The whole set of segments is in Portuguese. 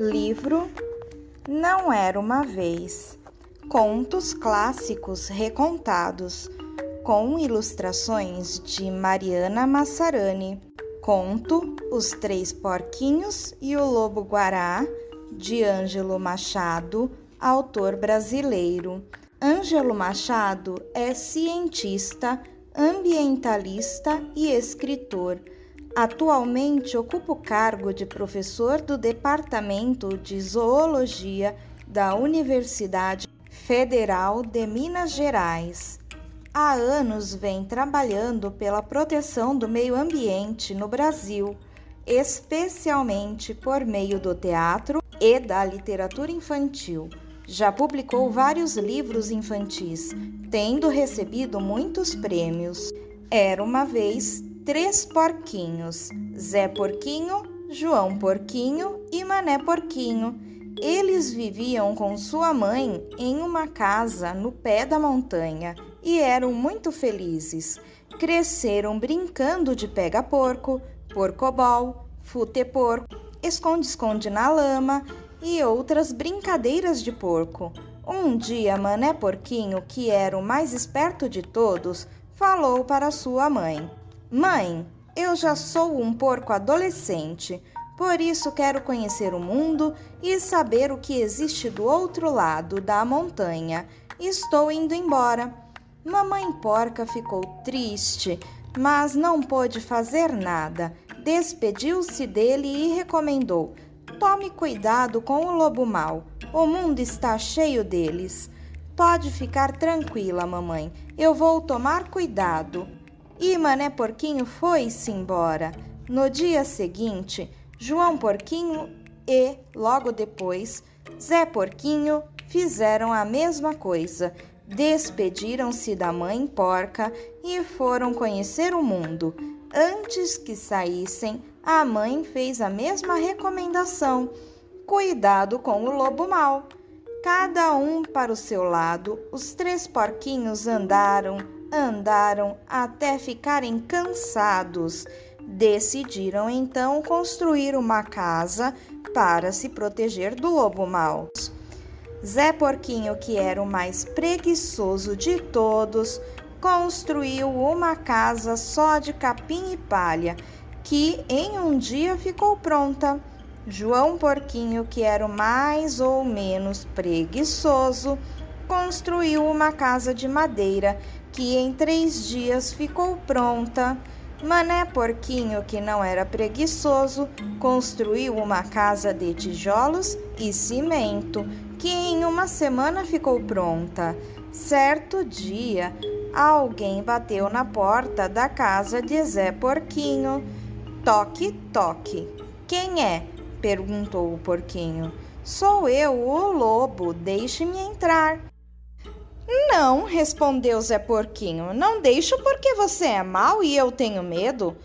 Livro Não Era Uma Vez Contos clássicos recontados com ilustrações de Mariana Massarani. Conto Os Três Porquinhos e o Lobo Guará, de Ângelo Machado, autor brasileiro. Ângelo Machado é cientista, ambientalista e escritor. Atualmente ocupa o cargo de professor do Departamento de Zoologia da Universidade Federal de Minas Gerais. Há anos vem trabalhando pela proteção do meio ambiente no Brasil, especialmente por meio do teatro e da literatura infantil. Já publicou vários livros infantis, tendo recebido muitos prêmios. Era uma vez três porquinhos: Zé Porquinho, João Porquinho e Mané Porquinho. Eles viviam com sua mãe em uma casa no pé da montanha e eram muito felizes. Cresceram brincando de pega-porco, porcobol, fute-porco, esconde-esconde na lama e outras brincadeiras de porco. Um dia, Mané Porquinho, que era o mais esperto de todos, falou para sua mãe: Mãe, eu já sou um porco adolescente, por isso quero conhecer o mundo e saber o que existe do outro lado da montanha. Estou indo embora. Mamãe Porca ficou triste, mas não pôde fazer nada. Despediu-se dele e recomendou: Tome cuidado com o lobo mau. O mundo está cheio deles. Pode ficar tranquila, mamãe. Eu vou tomar cuidado. E Mané Porquinho foi-se embora. No dia seguinte, João Porquinho e, logo depois, Zé Porquinho fizeram a mesma coisa. Despediram-se da mãe porca e foram conhecer o mundo. Antes que saíssem, a mãe fez a mesma recomendação: cuidado com o lobo mau. Cada um para o seu lado, os três porquinhos andaram, Andaram até ficarem cansados. Decidiram então construir uma casa para se proteger do lobo mau. Zé Porquinho, que era o mais preguiçoso de todos, construiu uma casa só de capim e palha, que em um dia ficou pronta. João Porquinho, que era o mais ou menos preguiçoso, construiu uma casa de madeira que em três dias ficou pronta. Mané Porquinho, que não era preguiçoso, construiu uma casa de tijolos e cimento, que em uma semana ficou pronta. Certo dia, alguém bateu na porta da casa de Zé Porquinho. Toque, toque. Quem é? perguntou o porquinho. Sou eu, o lobo. Deixe-me entrar. Não, respondeu Zé Porquinho. Não deixo porque você é mau e eu tenho medo.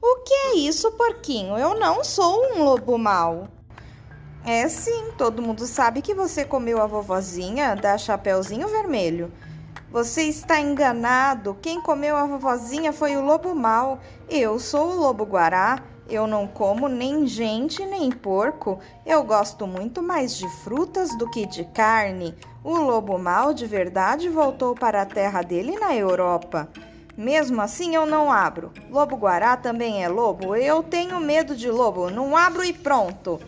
O que é isso, Porquinho? Eu não sou um lobo mau. É sim, todo mundo sabe que você comeu a vovozinha da Chapeuzinho Vermelho. Você está enganado. Quem comeu a vovozinha foi o lobo mau. Eu sou o lobo guará. Eu não como nem gente nem porco. Eu gosto muito mais de frutas do que de carne. O lobo mau de verdade voltou para a terra dele na Europa. Mesmo assim, eu não abro. Lobo guará também é lobo. Eu tenho medo de lobo. Não abro e pronto.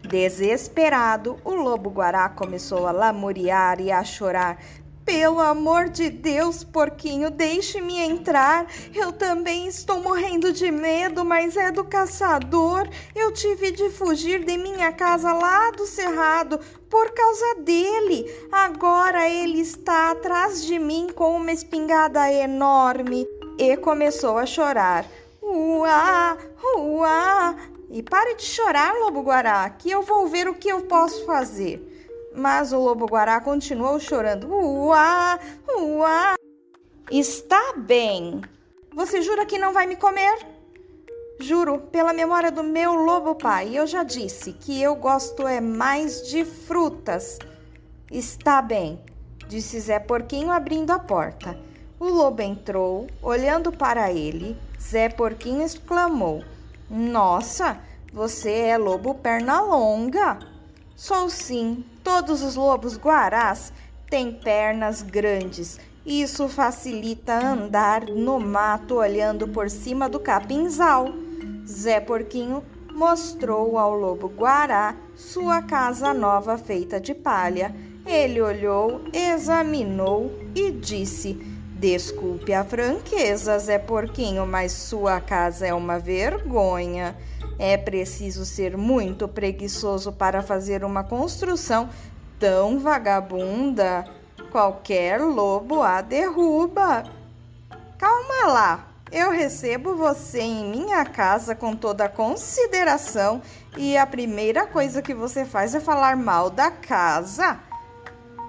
Desesperado, o lobo guará começou a lamuriar e a chorar. Pelo amor de Deus, porquinho, deixe-me entrar. Eu também estou morrendo de medo, mas é do caçador. Eu tive de fugir de minha casa lá do cerrado por causa dele. Agora ele está atrás de mim com uma espingarda enorme. E começou a chorar. Uá, uá. E pare de chorar, lobo guará, que eu vou ver o que eu posso fazer. Mas o lobo-guará continuou chorando. Uá, uá. Está bem. Você jura que não vai me comer? Juro, pela memória do meu lobo pai. Eu já disse que eu gosto é mais de frutas. Está bem, disse Zé Porquinho abrindo a porta. O lobo entrou, olhando para ele. Zé Porquinho exclamou: Nossa, você é lobo perna longa. Sou sim. Todos os lobos guarás têm pernas grandes. Isso facilita andar no mato olhando por cima do capinzal. Zé Porquinho mostrou ao lobo guará sua casa nova feita de palha. Ele olhou, examinou e disse: Desculpe a franqueza, Zé Porquinho, mas sua casa é uma vergonha. É preciso ser muito preguiçoso para fazer uma construção tão vagabunda. Qualquer lobo a derruba. Calma lá, eu recebo você em minha casa com toda consideração e a primeira coisa que você faz é falar mal da casa.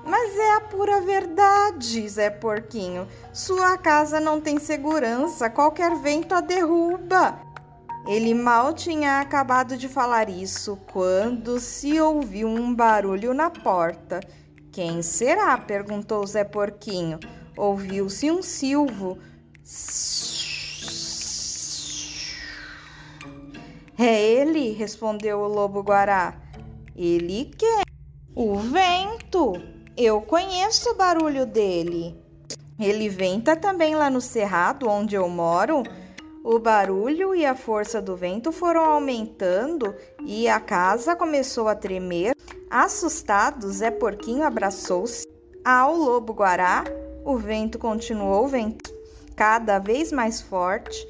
Mas é a pura verdade, Zé Porquinho. Sua casa não tem segurança, qualquer vento a derruba. Ele mal tinha acabado de falar isso quando se ouviu um barulho na porta. Quem será? perguntou Zé Porquinho. Ouviu-se um silvo. É ele, respondeu o lobo guará. Ele quem? O vento. Eu conheço o barulho dele. Ele venta também lá no cerrado onde eu moro. O barulho e a força do vento foram aumentando e a casa começou a tremer. Assustado, Zé Porquinho abraçou-se ao lobo guará. O vento continuou vento cada vez mais forte.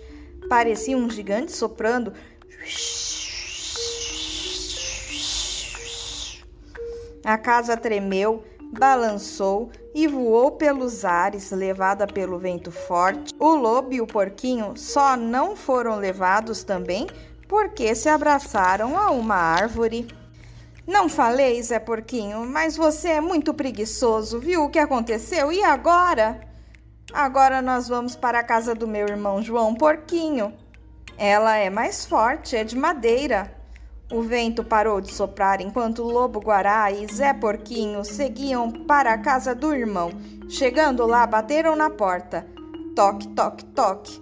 Parecia um gigante soprando. A casa tremeu balançou e voou pelos ares, levada pelo vento forte. O lobo e o porquinho só não foram levados também porque se abraçaram a uma árvore. Não falei, Zé Porquinho, mas você é muito preguiçoso. Viu o que aconteceu? E agora? Agora nós vamos para a casa do meu irmão João Porquinho. Ela é mais forte, é de madeira. O vento parou de soprar enquanto Lobo Guará e Zé Porquinho seguiam para a casa do irmão. Chegando lá, bateram na porta. Toque, toque, toque.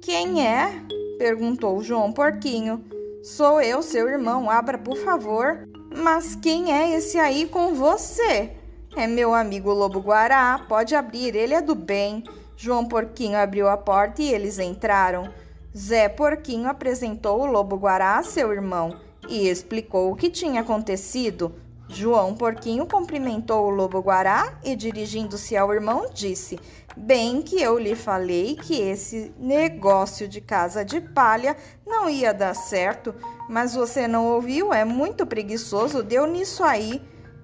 Quem é? perguntou João Porquinho. Sou eu, seu irmão. Abra, por favor. Mas quem é esse aí com você? É meu amigo Lobo Guará. Pode abrir, ele é do bem. João Porquinho abriu a porta e eles entraram. Zé Porquinho apresentou o Lobo Guará a seu irmão e explicou o que tinha acontecido. João Porquinho cumprimentou o lobo guará e, dirigindo-se ao irmão, disse: Bem que eu lhe falei que esse negócio de casa de palha não ia dar certo, mas você não ouviu, é muito preguiçoso, deu nisso aí.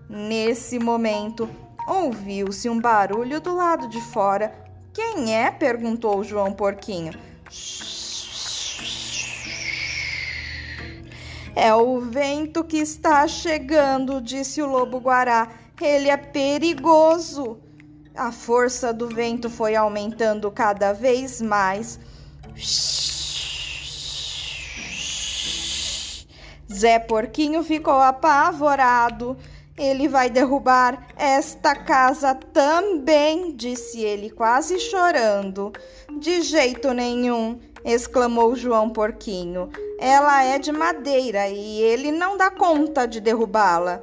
Nesse momento, ouviu-se um barulho do lado de fora. Quem é? perguntou João Porquinho. É o vento que está chegando, disse o lobo guará. Ele é perigoso. A força do vento foi aumentando cada vez mais. Zé Porquinho ficou apavorado. Ele vai derrubar esta casa também, disse ele, quase chorando. De jeito nenhum, exclamou João Porquinho. Ela é de madeira e ele não dá conta de derrubá-la.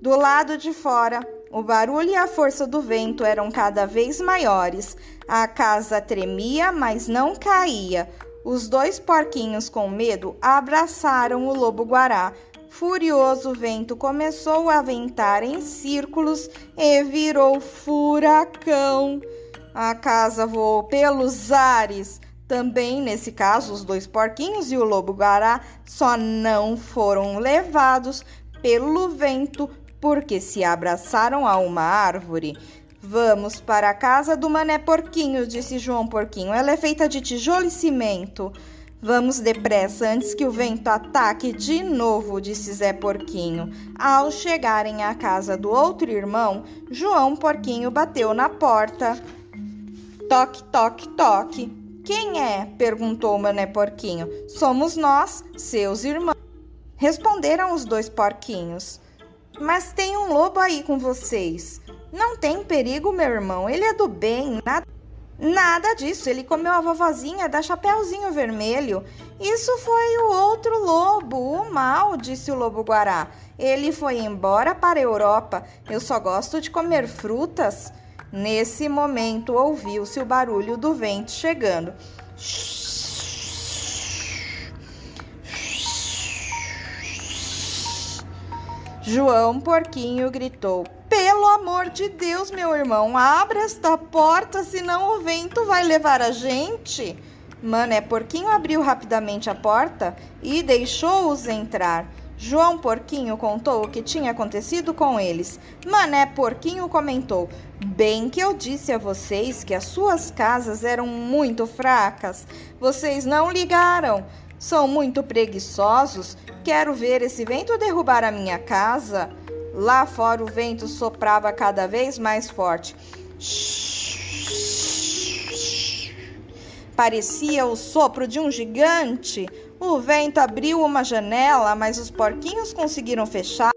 Do lado de fora, o barulho e a força do vento eram cada vez maiores. A casa tremia, mas não caía. Os dois porquinhos, com medo, abraçaram o lobo guará. Furioso o vento começou a ventar em círculos e virou furacão. A casa voou pelos ares. Também, nesse caso, os dois porquinhos e o lobo-guará só não foram levados pelo vento porque se abraçaram a uma árvore. Vamos para a casa do Mané Porquinho, disse João Porquinho. Ela é feita de tijolo e cimento. Vamos depressa antes que o vento ataque de novo, disse Zé Porquinho. Ao chegarem à casa do outro irmão, João Porquinho bateu na porta. Toque, toque, toque. Quem é? perguntou Mané Porquinho. Somos nós, seus irmãos. Responderam os dois porquinhos. Mas tem um lobo aí com vocês. Não tem perigo, meu irmão. Ele é do bem. Nada, nada disso. Ele comeu a vovozinha da Chapeuzinho Vermelho. Isso foi o outro lobo. lobo mal, disse o lobo guará. Ele foi embora para a Europa. Eu só gosto de comer frutas. Nesse momento ouviu-se o barulho do vento chegando. João Porquinho gritou: Pelo amor de Deus, meu irmão, abra esta porta, senão o vento vai levar a gente. Mané Porquinho abriu rapidamente a porta e deixou-os entrar. João Porquinho contou o que tinha acontecido com eles. Mané Porquinho comentou: Bem que eu disse a vocês que as suas casas eram muito fracas. Vocês não ligaram. São muito preguiçosos. Quero ver esse vento derrubar a minha casa. Lá fora o vento soprava cada vez mais forte. Shhh. Parecia o sopro de um gigante. O vento abriu uma janela, mas os porquinhos conseguiram fechar.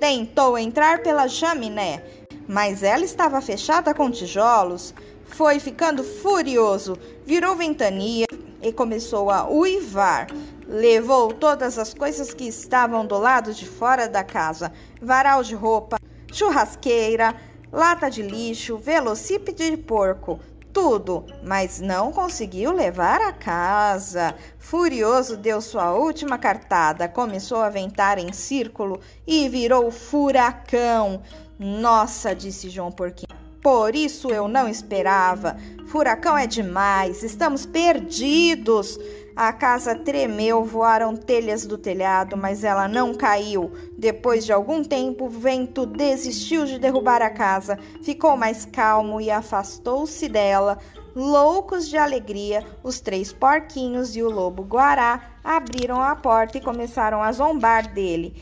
Tentou entrar pela chaminé, mas ela estava fechada com tijolos. Foi ficando furioso, virou ventania e começou a uivar. Levou todas as coisas que estavam do lado de fora da casa: varal de roupa, churrasqueira, lata de lixo, velocípede de porco, tudo, mas não conseguiu levar a casa. Furioso, deu sua última cartada, começou a ventar em círculo e virou furacão. Nossa, disse João Porquinho. Por isso eu não esperava. Furacão é demais, estamos perdidos. A casa tremeu, voaram telhas do telhado, mas ela não caiu. Depois de algum tempo, o vento desistiu de derrubar a casa, ficou mais calmo e afastou-se dela. Loucos de alegria, os três porquinhos e o lobo guará abriram a porta e começaram a zombar dele.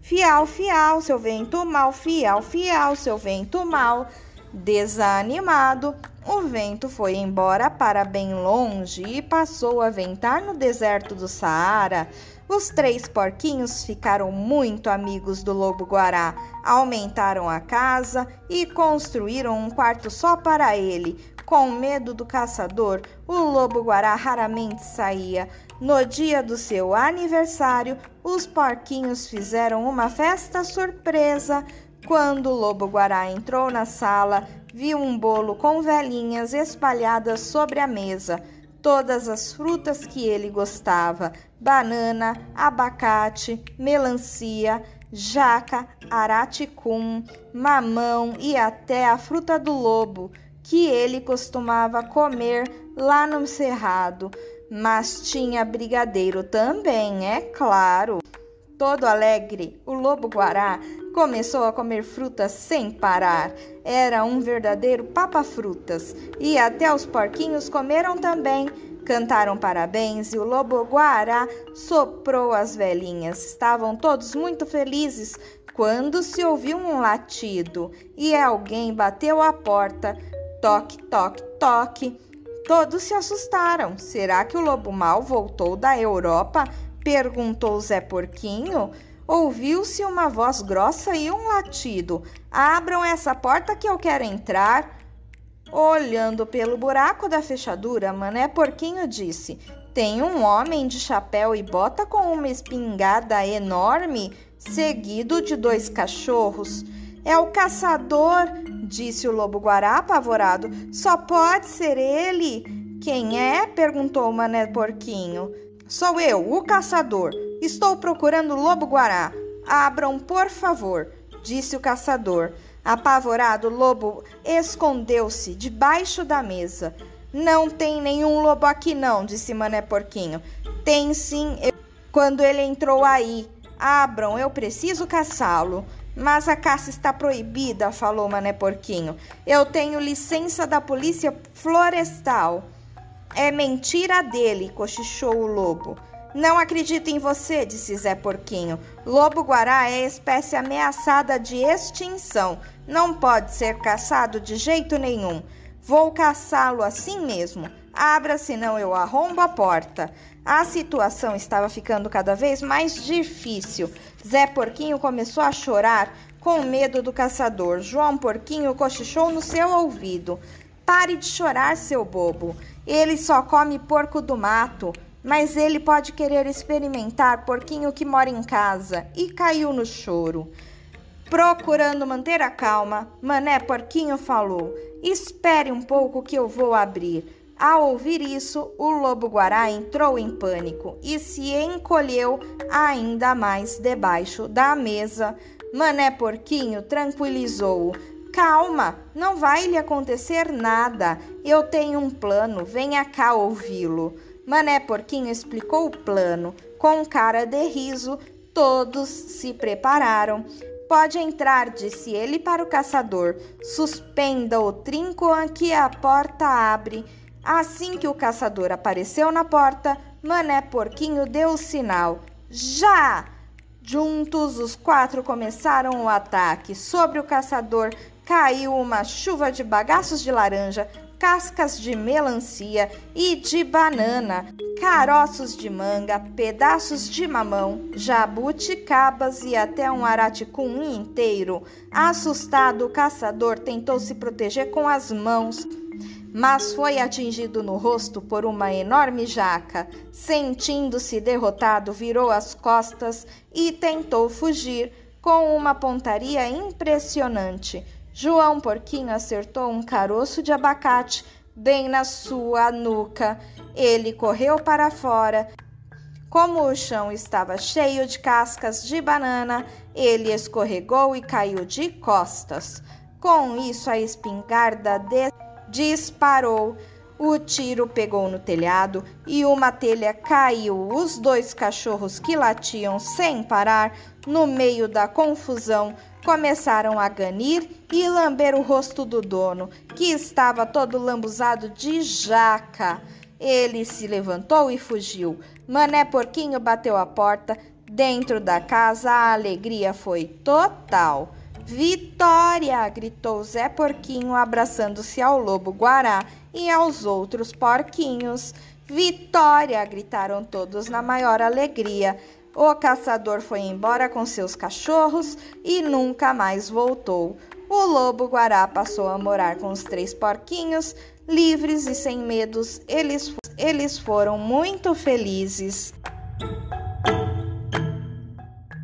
Fial, fial, seu vento mal, fial, fial, seu vento mal. Desanimado, o vento foi embora para bem longe e passou a ventar no deserto do Saara. Os três porquinhos ficaram muito amigos do lobo guará, aumentaram a casa e construíram um quarto só para ele. Com medo do caçador, o lobo guará raramente saía. No dia do seu aniversário, os porquinhos fizeram uma festa surpresa. Quando o lobo guará entrou na sala, viu um bolo com velhinhas espalhadas sobre a mesa, todas as frutas que ele gostava: banana, abacate, melancia, jaca, araticum, mamão e até a fruta do lobo, que ele costumava comer lá no cerrado. Mas tinha brigadeiro também, é claro. Todo alegre, o lobo guará começou a comer frutas sem parar. Era um verdadeiro papa-frutas. E até os porquinhos comeram também. Cantaram parabéns e o lobo guará soprou as velhinhas. Estavam todos muito felizes quando se ouviu um latido e alguém bateu à porta. Toque, toque, toque. Todos se assustaram. Será que o lobo mal voltou da Europa? Perguntou Zé Porquinho. Ouviu-se uma voz grossa e um latido. Abram essa porta que eu quero entrar. Olhando pelo buraco da fechadura, Mané Porquinho disse: Tem um homem de chapéu e bota com uma espingarda enorme, seguido de dois cachorros. É o caçador, disse o lobo guará apavorado. Só pode ser ele. Quem é? perguntou Mané Porquinho. Sou eu, o caçador. Estou procurando o lobo-guará. Abram, por favor, disse o caçador. Apavorado, o lobo escondeu-se debaixo da mesa. Não tem nenhum lobo aqui, não, disse Mané Porquinho. Tem sim. Eu... Quando ele entrou aí. Abram, eu preciso caçá-lo. Mas a caça está proibida, falou Mané Porquinho. Eu tenho licença da polícia florestal. É mentira dele, cochichou o lobo. Não acredito em você, disse Zé Porquinho. Lobo-guará é espécie ameaçada de extinção. Não pode ser caçado de jeito nenhum. Vou caçá-lo assim mesmo. Abra, senão eu arrombo a porta. A situação estava ficando cada vez mais difícil. Zé Porquinho começou a chorar com medo do caçador. João Porquinho cochichou no seu ouvido. Pare de chorar, seu bobo. Ele só come porco do mato. mas ele pode querer experimentar porquinho que mora em casa e caiu no choro. Procurando manter a calma, Mané Porquinho falou: Espere um pouco que eu vou abrir. Ao ouvir isso, o lobo guará entrou em pânico e se encolheu ainda mais debaixo da mesa. Mané Porquinho tranquilizou-o. Calma, não vai lhe acontecer nada. Eu tenho um plano, venha cá ouvi-lo. Mané Porquinho explicou o plano. Com cara de riso, todos se prepararam. Pode entrar, disse ele para o caçador. Suspenda o trinco que a porta abre. Assim que o caçador apareceu na porta, Mané Porquinho deu o sinal. Já! Juntos, os quatro começaram o ataque. Sobre o caçador caiu uma chuva de bagaços de laranja, cascas de melancia e de banana, caroços de manga, pedaços de mamão, jabuticabas e até um araticum inteiro. Assustado, o caçador tentou se proteger com as mãos, mas foi atingido no rosto por uma enorme jaca. Sentindo-se derrotado, virou as costas e tentou fugir com uma pontaria impressionante. João Porquinho acertou um caroço de abacate bem na sua nuca. Ele correu para fora. Como o chão estava cheio de cascas de banana, ele escorregou e caiu de costas. Com isso, a espingarda disparou. O tiro pegou no telhado e uma telha caiu. Os dois cachorros que latiam sem parar no meio da confusão começaram a ganir e lamber o rosto do dono, que estava todo lambuzado de jaca. Ele se levantou e fugiu. Mané Porquinho bateu a porta. Dentro da casa, a alegria foi total. Vitória! gritou Zé Porquinho, abraçando-se ao lobo guará e aos outros porquinhos. Vitória! gritaram todos na maior alegria. O caçador foi embora com seus cachorros e nunca mais voltou. O lobo guará passou a morar com os três porquinhos, livres e sem medos. Eles, eles foram muito felizes.